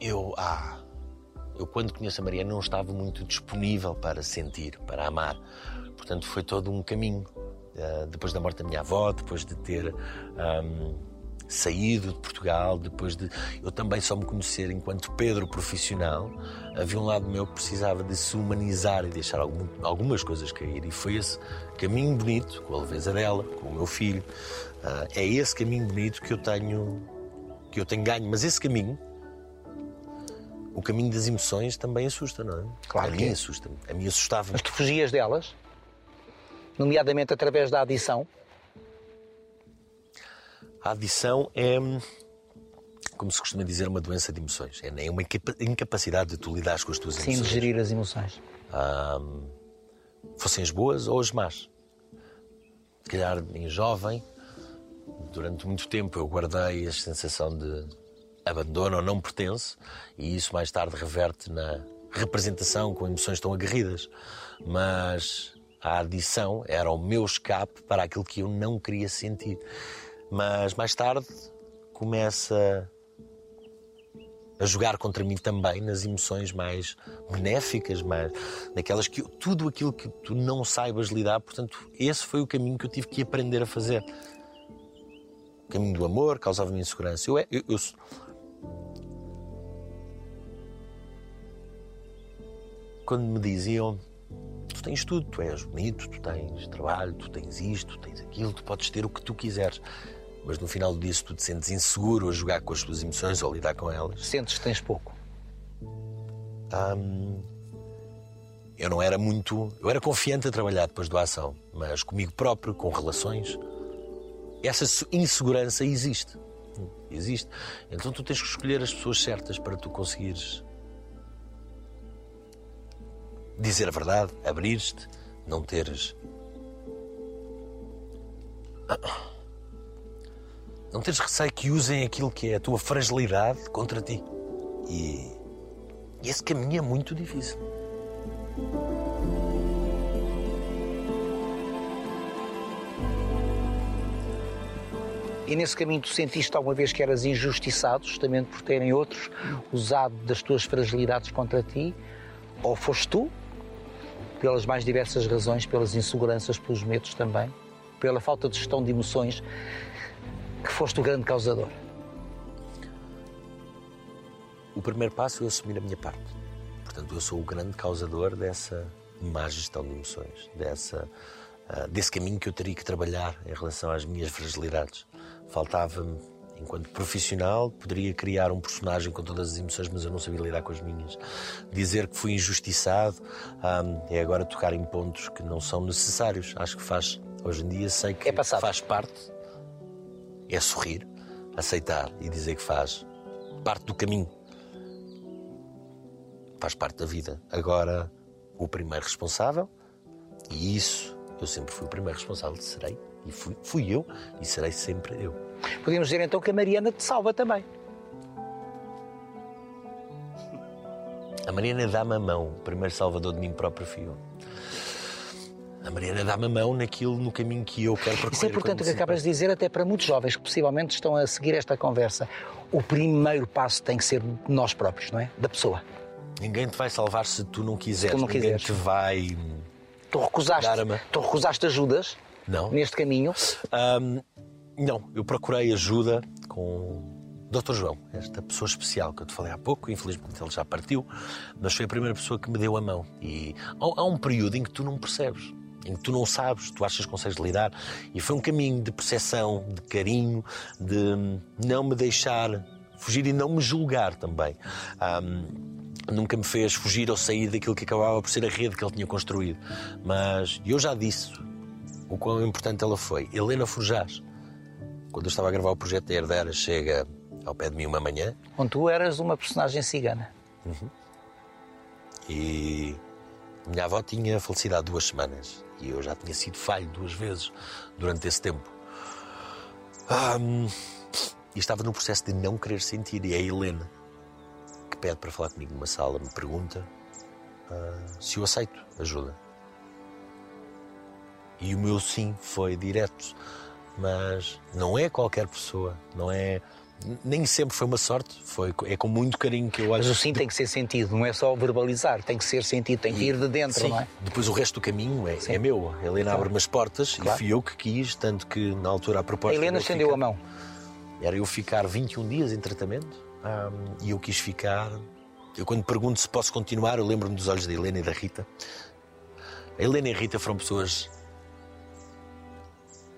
[SPEAKER 3] eu, ah, eu quando conheço a Maria não estava muito disponível para sentir, para amar. Portanto, foi todo um caminho. Ah, depois da morte da minha avó, depois de ter ahm, saído de Portugal, depois de eu também só me conhecer enquanto Pedro profissional, havia um lado meu que precisava de se humanizar e deixar algum- algumas coisas cair. E foi esse caminho bonito, com a leveza dela, com o meu filho, ah, é esse caminho bonito que eu tenho que eu tenho ganho. Mas esse caminho, o caminho das emoções, também assusta, não é?
[SPEAKER 2] Claro
[SPEAKER 3] a
[SPEAKER 2] que
[SPEAKER 3] mim
[SPEAKER 2] é.
[SPEAKER 3] assusta-me. A mim assustava-me.
[SPEAKER 2] Mas tu fugias delas, nomeadamente através da adição.
[SPEAKER 3] A adição é, como se costuma dizer, uma doença de emoções. É uma incapa- incapacidade de tu lidares com as tuas
[SPEAKER 2] Sim, de
[SPEAKER 3] emoções.
[SPEAKER 2] gerir as emoções.
[SPEAKER 3] Fossem as boas ou as más. Se calhar, em jovem, durante muito tempo eu guardei a sensação de abandono ou não pertence, e isso mais tarde reverte na representação com emoções tão aguerridas. Mas a adição era o meu escape para aquilo que eu não queria sentir. Mas mais tarde começa a jogar contra mim também nas emoções mais benéficas, mais naquelas que tudo aquilo que tu não saibas lidar, portanto, esse foi o caminho que eu tive que aprender a fazer. O caminho do amor causava-me insegurança. Eu, é- eu, eu- quando me diziam tu tens tudo, tu és bonito, tu tens trabalho, tu tens isto, tu tens aquilo, tu podes ter o que tu quiseres. Mas no final do dia, se tu te sentes inseguro a jogar com as tuas emoções ou a lidar com elas,
[SPEAKER 2] Sentes que tens pouco.
[SPEAKER 3] hum, eu não era muito. Eu era confiante a trabalhar depois do ação, mas comigo próprio, com relações, essa insegurança existe. Existe. Então tu tens que escolher as pessoas certas para tu conseguires dizer a verdade, abrir-te, não teres. Não teres receio que usem aquilo que é a tua fragilidade contra ti. E, e esse caminho é muito difícil.
[SPEAKER 2] E nesse caminho tu sentiste alguma vez que eras injustiçado, justamente por terem outros usado das tuas fragilidades contra ti? Ou foste tu, pelas mais diversas razões, pelas inseguranças, pelos medos também, pela falta de gestão de emoções, que foste o grande causador?
[SPEAKER 3] O primeiro passo é assumir a minha parte. Portanto, eu sou o grande causador dessa má gestão de emoções, dessa, ah, desse caminho que eu teria que trabalhar em relação às minhas fragilidades. Faltava-me, enquanto profissional, poderia criar um personagem com todas as emoções, mas eu não sabia lidar com as minhas. Dizer que fui injustiçado ah, é agora tocar em pontos que não são necessários. Acho que faz, hoje em dia, sei que
[SPEAKER 2] É
[SPEAKER 3] faz parte, é sorrir, aceitar e dizer que faz parte do caminho faz parte da vida. Agora, o primeiro responsável, e isso eu sempre fui o primeiro responsável, serei, e fui, fui eu, e serei sempre eu.
[SPEAKER 2] Podíamos dizer então que a Mariana te salva também.
[SPEAKER 3] A Mariana dá-me a mão, o primeiro salvador de mim próprio fui eu. A Mariana dá-me a mão naquilo, no caminho que eu quero percorrer.
[SPEAKER 2] Isso é importante o que acabas de dizer, até para muitos jovens que possivelmente estão a seguir esta conversa. O primeiro passo tem que ser de nós próprios, não é? Da pessoa.
[SPEAKER 3] Ninguém te vai salvar se tu não quiseres.
[SPEAKER 2] tu não
[SPEAKER 3] Ninguém
[SPEAKER 2] quiseres.
[SPEAKER 3] te vai.
[SPEAKER 2] Tu recusaste, tu recusaste ajudas
[SPEAKER 3] Não.
[SPEAKER 2] neste caminho.
[SPEAKER 3] Ahm, não, eu procurei ajuda com o Dr. João, esta pessoa especial que eu te falei há pouco, infelizmente ele já partiu, mas foi a primeira pessoa que me deu a mão. E há um período em que tu não percebes, em que tu não sabes, tu achas que consegues lidar, e foi um caminho de percepção, de carinho, de não me deixar fugir e não me julgar também. Ahm, nunca me fez fugir ou sair daquilo que acabava por ser a rede que ele tinha construído. Mas eu já disse o quão importante ela foi. Helena Forjás, quando eu estava a gravar o projeto da Herdera, chega ao pé de mim uma manhã
[SPEAKER 2] Onde tu eras uma personagem cigana.
[SPEAKER 3] e minha avó tinha falecido há duas semanas e eu já tinha sido falho duas vezes durante esse tempo. Ahm, e estava no processo de não querer sentir. E é a Helena que pede para falar comigo numa sala, me pergunta ah, se eu aceito ajuda. E o meu sim foi direto. Mas não é qualquer pessoa, não é. Nem sempre foi uma sorte, foi, é com muito carinho que eu olho.
[SPEAKER 2] Mas o sim tem que ser sentido, não é só verbalizar, tem que ser sentido, tem que ir de dentro,
[SPEAKER 3] Sim.
[SPEAKER 2] não é?
[SPEAKER 3] Depois o resto do caminho é, é meu. A Helena abre-me as portas
[SPEAKER 2] Claro.
[SPEAKER 3] e fui eu que quis, tanto que na altura a
[SPEAKER 2] A
[SPEAKER 3] proposta.
[SPEAKER 2] Helena
[SPEAKER 3] era eu
[SPEAKER 2] estendeu a mão.
[SPEAKER 3] Era eu ficar 21 dias em tratamento ahm, e eu quis ficar. Eu quando pergunto se posso continuar, eu lembro-me dos olhos da Helena e da Rita. A Helena e a Rita foram pessoas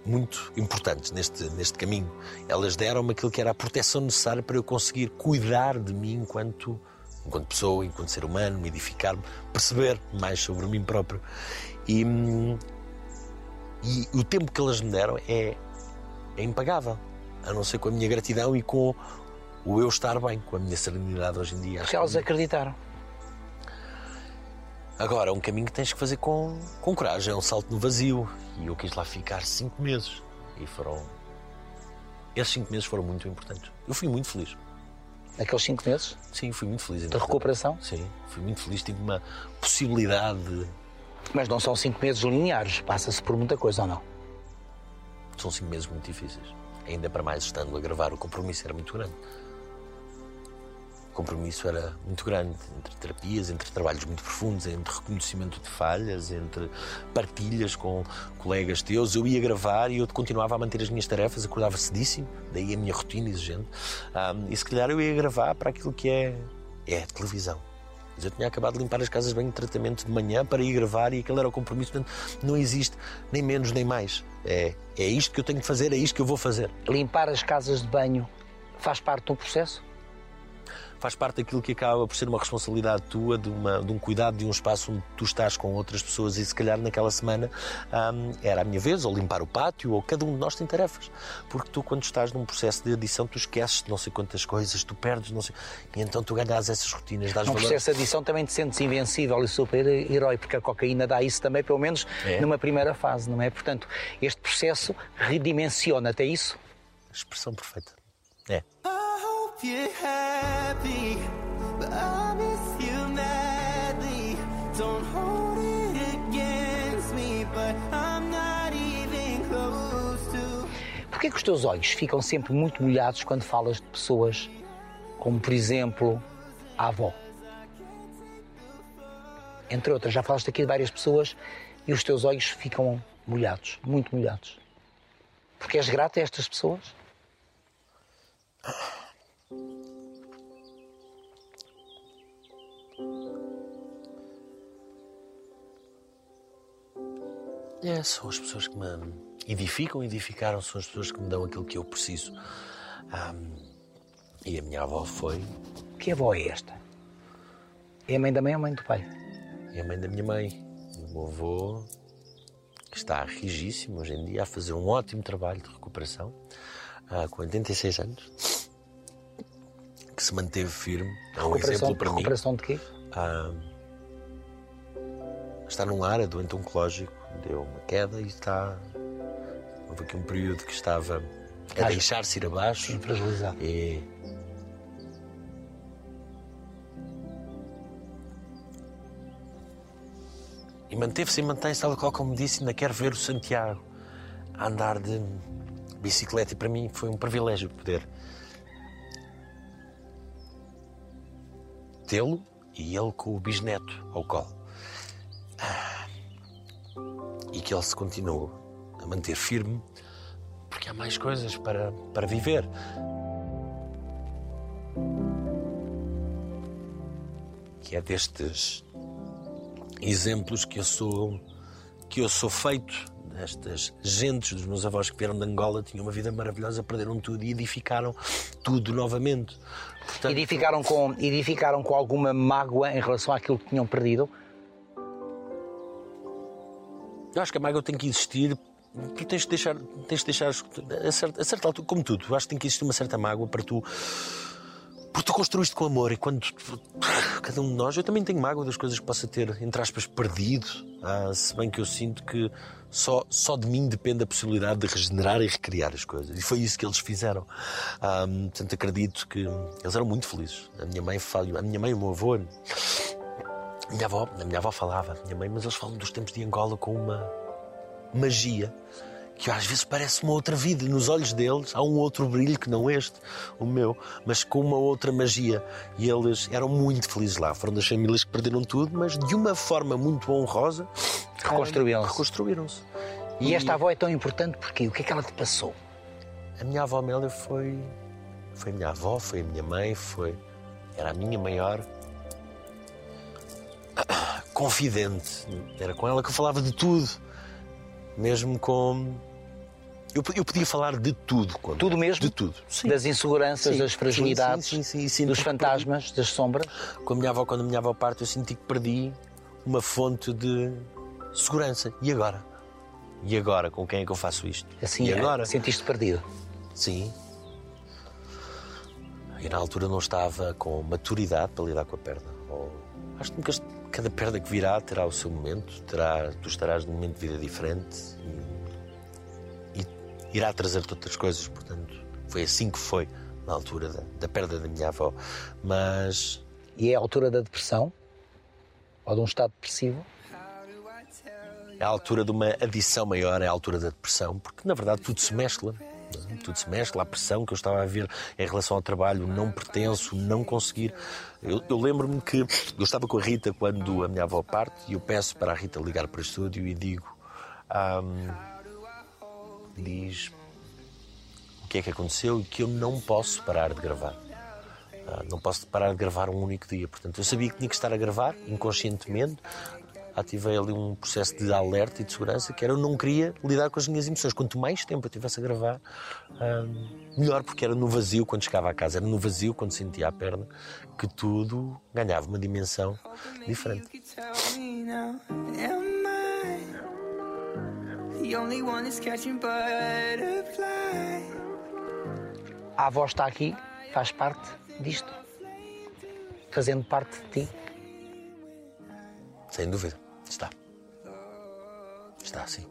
[SPEAKER 3] muito importantes neste, neste caminho. Elas deram-me aquilo que era a proteção necessária para eu conseguir cuidar de mim enquanto, enquanto pessoa, enquanto ser humano, me edificar-me, perceber mais sobre mim próprio. E, e o tempo que elas me deram é, é impagável. A não ser com a minha gratidão e com o eu estar bem, com a minha serenidade hoje em dia.
[SPEAKER 2] Porque elas acreditaram.
[SPEAKER 3] Agora, é um caminho que tens que fazer com, com coragem, é um salto no vazio. E eu quis lá ficar cinco meses. E foram. Esses cinco meses foram muito importantes. Eu fui muito feliz.
[SPEAKER 2] Naqueles cinco meses
[SPEAKER 3] Sim, fui muito feliz.
[SPEAKER 2] de recuperação.
[SPEAKER 3] Sim, fui muito feliz. Tive uma possibilidade de.
[SPEAKER 2] Mas não são cinco meses lineares, passa-se por muita coisa ou não?
[SPEAKER 3] São cinco meses muito difíceis. Ainda para mais estando a gravar, o compromisso era muito grande. Compromisso era muito grande entre terapias, entre trabalhos muito profundos, entre reconhecimento de falhas, entre partilhas com colegas teus. Eu ia gravar e eu continuava a manter as minhas tarefas, acordava cedíssimo, daí a minha rotina exigente. Ahm, e se calhar eu ia gravar para aquilo que é, é televisão. Eu tinha acabado de limpar as casas banho de tratamento de manhã para ir gravar e aquele era o compromisso. Portanto, não existe nem menos nem mais. É, é isto que eu tenho que fazer, é isto que eu vou fazer.
[SPEAKER 2] Limpar as casas de banho faz parte um processo?
[SPEAKER 3] Faz parte daquilo que acaba por ser uma responsabilidade tua, de, uma, de um cuidado de um espaço onde tu estás com outras pessoas e se calhar naquela semana hum, era a minha vez, ou limpar o pátio, ou cada um de nós tem tarefas. Porque tu, quando estás num processo de edição, tu esqueces de não sei quantas coisas, tu perdes, não sei. E então tu ganhas essas rotinas, dás
[SPEAKER 2] Num
[SPEAKER 3] valor.
[SPEAKER 2] processo de adição também te sentes invencível e super-herói, porque a cocaína dá isso também, pelo menos
[SPEAKER 3] É.
[SPEAKER 2] numa primeira fase, não é? Portanto, este processo redimensiona até isso.
[SPEAKER 3] Expressão perfeita. É.
[SPEAKER 1] I hope you're happy, but I miss you madly. Don't hold it against me, but I'm not even close to.
[SPEAKER 2] Porquê que os teus olhos ficam sempre muito molhados quando falas de pessoas como, por exemplo, a avó? Entre outras, já falaste aqui de várias pessoas e os teus olhos ficam molhados, muito molhados. Porque és grato a estas pessoas?
[SPEAKER 3] É, são as pessoas que me edificam, edificaram, são as pessoas que me dão aquilo que eu preciso. E a minha avó foi,
[SPEAKER 2] Que avó é esta? É a mãe da mãe ou a mãe do pai?
[SPEAKER 3] é a mãe da minha mãe. O meu avô, que está rigíssimo hoje em dia, a fazer um ótimo trabalho de recuperação, ah, com 86 anos, que se manteve firme. É um exemplo para mim.
[SPEAKER 2] recuperação de quê?
[SPEAKER 3] Ah, está num ar, é doente oncológico, deu uma queda e está. Houve aqui um período que estava a deixar-se ir abaixo.
[SPEAKER 2] Fragilizado.
[SPEAKER 3] E. E manteve-se e mantém-se, tal qual como disse, ainda quero ver o Santiago a andar de bicicleta e para mim foi um privilégio poder tê-lo e ele com o bisneto ao colo. E que ele se continue a manter firme, porque há mais coisas para, para viver. Que é destes exemplos que eu sou que eu sou feito destas gentes dos meus avós que vieram de Angola tinham uma vida maravilhosa perderam tudo e edificaram tudo novamente Portanto,
[SPEAKER 2] Edificaram com, edificaram com alguma mágoa em relação àquilo que tinham perdido?
[SPEAKER 3] Eu acho que a mágoa tem que existir. Tu tens de deixar, tens de deixar a certa, a certa altura, como tudo, acho que tem que existir uma certa mágoa para tu. Porque tu construíste com amor e quando cada um de nós, eu também tenho mágoa das coisas que possa ter, entre aspas, perdido. Ah, se bem que eu sinto que só, só de mim depende a possibilidade de regenerar e recriar as coisas. E foi isso que eles fizeram. Ah, portanto, acredito que eles eram muito felizes. A minha mãe, fala- a minha mãe e o meu avô, a minha avó, a minha avó falava, a minha mãe, mas eles falam dos tempos de Angola com uma magia que às vezes parece uma outra vida. Nos olhos deles há um outro brilho que não este, o meu, mas com uma outra magia. E eles eram muito felizes lá. Foram das famílias que perderam tudo, mas de uma forma muito honrosa
[SPEAKER 2] Reconstruíram-se.
[SPEAKER 3] reconstruíram-se.
[SPEAKER 2] E esta avó é tão importante porque o que é que ela te passou?
[SPEAKER 3] A minha avó Amélia foi. Foi a minha avó, foi a minha mãe, foi. Era a minha maior. Confidente. Era com ela que eu falava de tudo. Mesmo com. Eu, eu podia falar de tudo. ela.
[SPEAKER 2] Tudo mesmo?
[SPEAKER 3] De tudo. Sim.
[SPEAKER 2] Das inseguranças,
[SPEAKER 3] Sim,
[SPEAKER 2] das fragilidades,
[SPEAKER 3] sim,
[SPEAKER 2] dos fantasmas, das sombras?
[SPEAKER 3] Com a minha avó, quando a minha avó parte, eu senti que perdi uma fonte de segurança. E agora? E agora? Com quem é que eu faço isto?
[SPEAKER 2] Assim,
[SPEAKER 3] e agora?
[SPEAKER 2] sentiste perdido.
[SPEAKER 3] Sim. E na altura não estava com maturidade para lidar com a perda. Ou, acho que nunca, cada perda que virá terá o seu momento, terá, tu estarás num momento de vida diferente e, e irá trazer-te outras coisas. Portanto, foi assim que foi na altura da, da perda da minha avó. Mas
[SPEAKER 2] E é a altura da depressão? Ou de um estado depressivo?
[SPEAKER 3] é a altura de uma adição maior, é a altura da depressão, porque na verdade tudo se mescla. Tudo se mescla, a pressão que eu estava a ver em relação ao trabalho, não pertenço, não conseguir. Eu, eu lembro-me que eu estava com a Rita quando a minha avó parte e eu peço para a Rita ligar para o estúdio e digo: ahm, diz o que é que aconteceu e que eu não posso parar de gravar. Ah, não posso parar de gravar um único dia. Portanto, eu sabia que tinha que estar a gravar inconscientemente. Ativei ali um processo de alerta e de segurança que era eu não queria lidar com as minhas emoções. Quanto mais tempo eu tivesse a gravar, hum, melhor, porque era no vazio quando chegava a casa, era no vazio quando sentia a perna que tudo ganhava uma dimensão diferente.
[SPEAKER 2] A avó está aqui, faz parte disto, fazendo parte de ti.
[SPEAKER 3] Sem dúvida, está. Está, sim.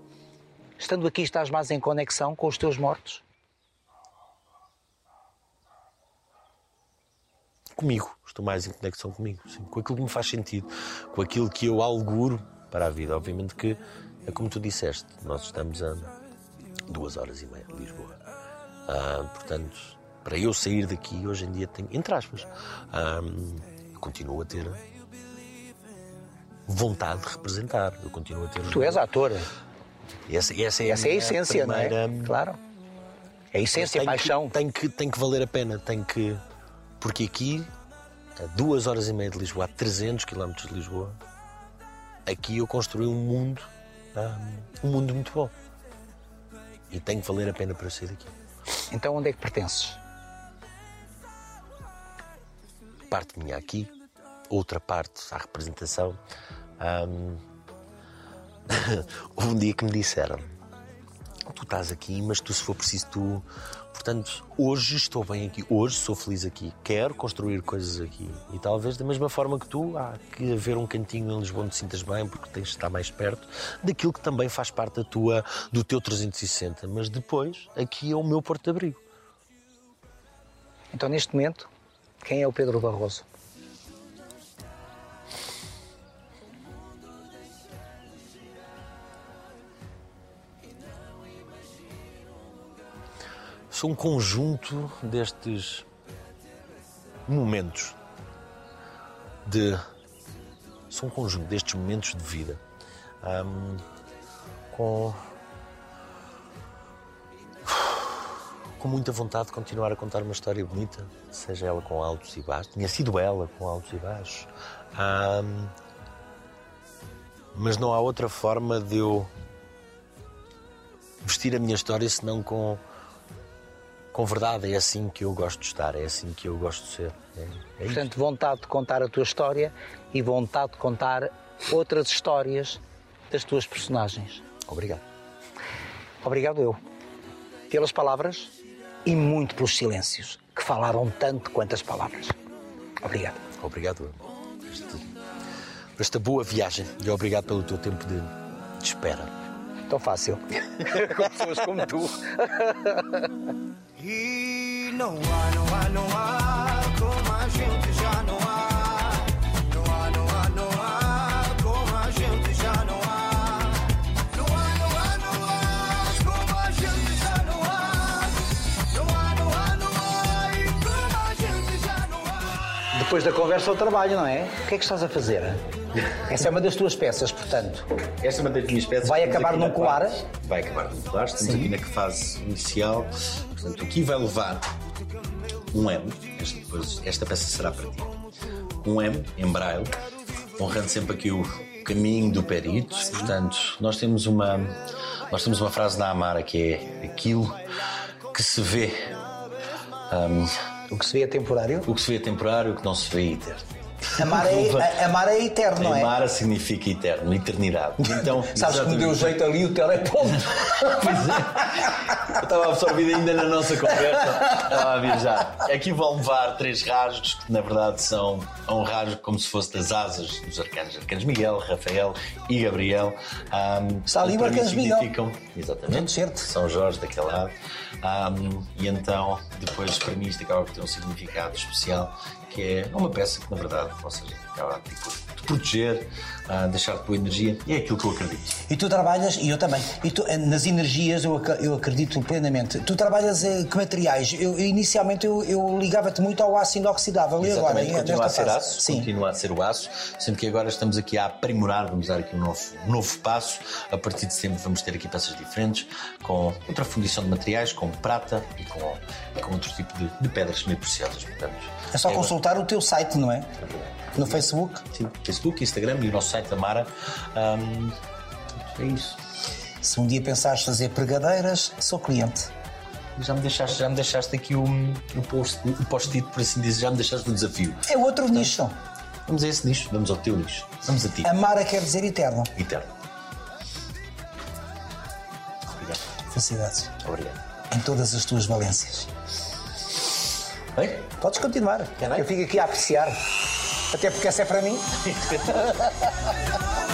[SPEAKER 2] Estando aqui, estás mais em conexão com os teus mortos?
[SPEAKER 3] Comigo, estou mais em conexão comigo, sim. com aquilo que me faz sentido, com aquilo que eu auguro para a vida. Obviamente que é como tu disseste, nós estamos a duas horas e meia de Lisboa. Ah, portanto, para eu sair daqui, hoje em dia tenho, entre aspas, ah, continuo a ter vontade de representar. Eu continuo a ter.
[SPEAKER 2] Tu és ator.
[SPEAKER 3] Essa, essa é,
[SPEAKER 2] Essa é a essência,
[SPEAKER 3] primeira...
[SPEAKER 2] não é? Claro. É a essência, a paixão.
[SPEAKER 3] Que, tem, que, tem que valer a pena, tem que. Porque aqui, a duas horas e meia de Lisboa, a 300 km de Lisboa, aqui eu construí um mundo, ah, um mundo muito bom. E tem que valer a pena para eu sair daqui.
[SPEAKER 2] Então onde é que pertences?
[SPEAKER 3] Parte minha aqui, outra parte à representação. Ahm, Houve um dia que me disseram: Tu estás aqui, mas tu, se for preciso, tu. Portanto, hoje estou bem aqui, hoje sou feliz aqui, quero construir coisas aqui. E talvez da mesma forma que tu, há que haver um cantinho em Lisboa onde te sintas bem, porque tens de estar mais perto daquilo que também faz parte da tua, do teu 360. Mas depois, aqui é o meu porto de abrigo.
[SPEAKER 2] Então neste momento, quem é o Pedro Barroso?
[SPEAKER 3] Sou um conjunto destes momentos de. Sou um conjunto destes momentos de vida Ahm, com. com muita vontade de continuar a contar uma história bonita, seja ela com altos e baixos. Tinha sido ela com altos e baixos. Ahm, mas não há outra forma de eu vestir a minha história senão com com verdade. É assim que eu gosto de estar, é assim que eu gosto de ser. É, é isto.
[SPEAKER 2] Portanto, vontade de contar a tua história e vontade de contar outras histórias das tuas personagens.
[SPEAKER 3] Obrigado.
[SPEAKER 2] Obrigado eu. Pelas palavras e muito pelos silêncios, que falaram tanto quanto as palavras. Obrigado.
[SPEAKER 3] Obrigado por esta boa viagem e obrigado pelo teu tempo de, de espera.
[SPEAKER 2] Tão fácil. Com pessoas como tu.
[SPEAKER 1] E não há, não há, não há como a gente já não há.
[SPEAKER 2] Depois da conversa, o trabalho, não é? O que é que estás a fazer? Essa é uma das tuas peças, portanto.
[SPEAKER 5] Esta é uma das minhas peças.
[SPEAKER 2] Vai acabar num
[SPEAKER 5] na
[SPEAKER 2] colar?
[SPEAKER 5] fase- Vai acabar num colar. Estamos aqui na fase inicial. Portanto, aqui vai levar um M. Esta, depois, esta peça será para ti. Um M em braille, honrando sempre aqui o caminho do perito. Portanto, nós temos uma, nós temos uma frase da Amara que é aquilo que se vê,
[SPEAKER 2] O que se vê é temporário.
[SPEAKER 5] o que se vê é temporário, o que não se vê é eterno.
[SPEAKER 2] Amar é, a- amar é eterno, não é?
[SPEAKER 5] Amara significa eterno, eternidade. Então,
[SPEAKER 2] Sabes que me deu jeito ali o teleponto.
[SPEAKER 5] Pois é. Eu estava absorvido ainda na nossa conversa. Estava a viajar. Aqui vão levar três rasgos que, na verdade, são um rasgo como se fosse das asas dos arcanos. Arcanos Miguel, Rafael e Gabriel. Um,
[SPEAKER 2] Está ali o
[SPEAKER 5] mim
[SPEAKER 2] arcanjo Miguel.
[SPEAKER 5] significam- Exatamente.
[SPEAKER 2] Certo.
[SPEAKER 5] São Jorge daquele lado. Um, e então, depois, para mim, isto acaba por ter um significado especial, que é uma peça que, na verdade, ou seja, acaba tipo, de proteger, ah, deixar-te boa energia. E é aquilo que eu acredito.
[SPEAKER 2] E tu trabalhas, e eu também, e tu, eh, nas energias eu, ac- eu acredito plenamente. Tu trabalhas eh, que materiais? Eu, inicialmente eu, eu ligava-te muito ao aço inoxidável e agora, eh,
[SPEAKER 5] continua a ser aço,
[SPEAKER 2] Sim.
[SPEAKER 5] continua a ser o aço, sendo que agora estamos aqui a aprimorar, vamos dar aqui um novo, um novo passo. A partir de setembro vamos ter aqui peças diferentes, com outra fundição de materiais, com prata e com, e com outro tipo de, de pedras meio preciosas. Portanto,
[SPEAKER 2] É só
[SPEAKER 5] agora-
[SPEAKER 2] consultar o teu site, não é? No Facebook?
[SPEAKER 5] Sim.
[SPEAKER 3] Facebook, Instagram e o nosso site da Mara. É isso.
[SPEAKER 2] Se um dia pensares fazer pregadeiras, sou cliente.
[SPEAKER 3] Já me deixaste, já me deixaste aqui um, um post- um post-it, por assim dizer, já me deixaste o desafio.
[SPEAKER 2] É outro nicho.
[SPEAKER 3] Vamos a esse nicho, vamos ao teu nicho. Vamos a ti.
[SPEAKER 2] Amara quer dizer eterno.
[SPEAKER 3] Eterno. Obrigado.
[SPEAKER 2] Felicidades.
[SPEAKER 3] Obrigado.
[SPEAKER 2] Em todas as tuas valências.
[SPEAKER 3] Bem?
[SPEAKER 2] Podes continuar. Eu fico aqui a apreciar. Até porque essa é para mim.